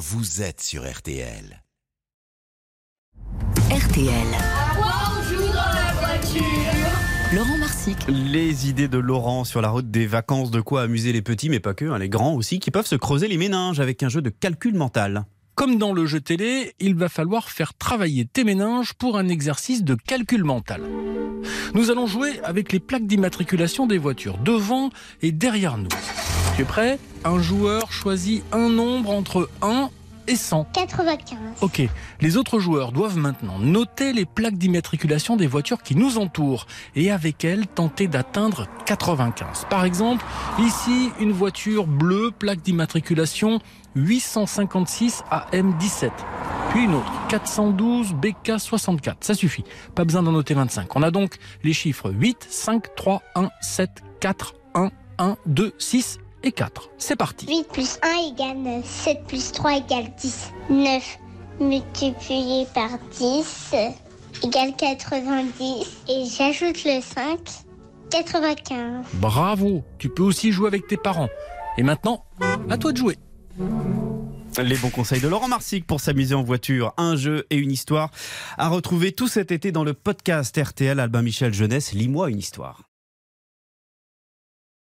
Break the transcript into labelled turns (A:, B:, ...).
A: vous êtes sur RTL.
B: RTL.
C: Bonjour dans la voiture.
B: Laurent Marsic.
D: Les idées de Laurent sur la route des vacances, de quoi amuser les petits, mais pas que, hein, les grands aussi, qui peuvent se creuser les méninges avec un jeu de calcul mental.
E: Comme dans le jeu télé, il va falloir faire travailler tes méninges pour un exercice de calcul mental. Nous allons jouer avec les plaques d'immatriculation des voitures, devant et derrière nous. Tu es prêt? Un joueur choisit un nombre entre 1 et 100.
F: 95.
E: Ok, les autres joueurs doivent maintenant noter les plaques d'immatriculation des voitures qui nous entourent et avec elles tenter d'atteindre 95. Par exemple, ici, une voiture bleue, plaque d'immatriculation 856 AM17. Puis une autre, 412 BK64. Ça suffit, pas besoin d'en noter 25. On a donc les chiffres 8, 5, 3, 1, 7, 4, 1, 1, 2, 6 et 4. C'est parti.
F: 8 plus 1 égale 9. 7 plus 3 égale 10. 9 multiplié par 10 égale 90. Et j'ajoute le 5, 95.
E: Bravo, tu peux aussi jouer avec tes parents. Et maintenant, à toi de jouer.
D: Les bons conseils de Laurent Marsic pour s'amuser en voiture, un jeu et une histoire à retrouver tout cet été dans le podcast RTL Albin Michel Jeunesse, Lis-moi une histoire.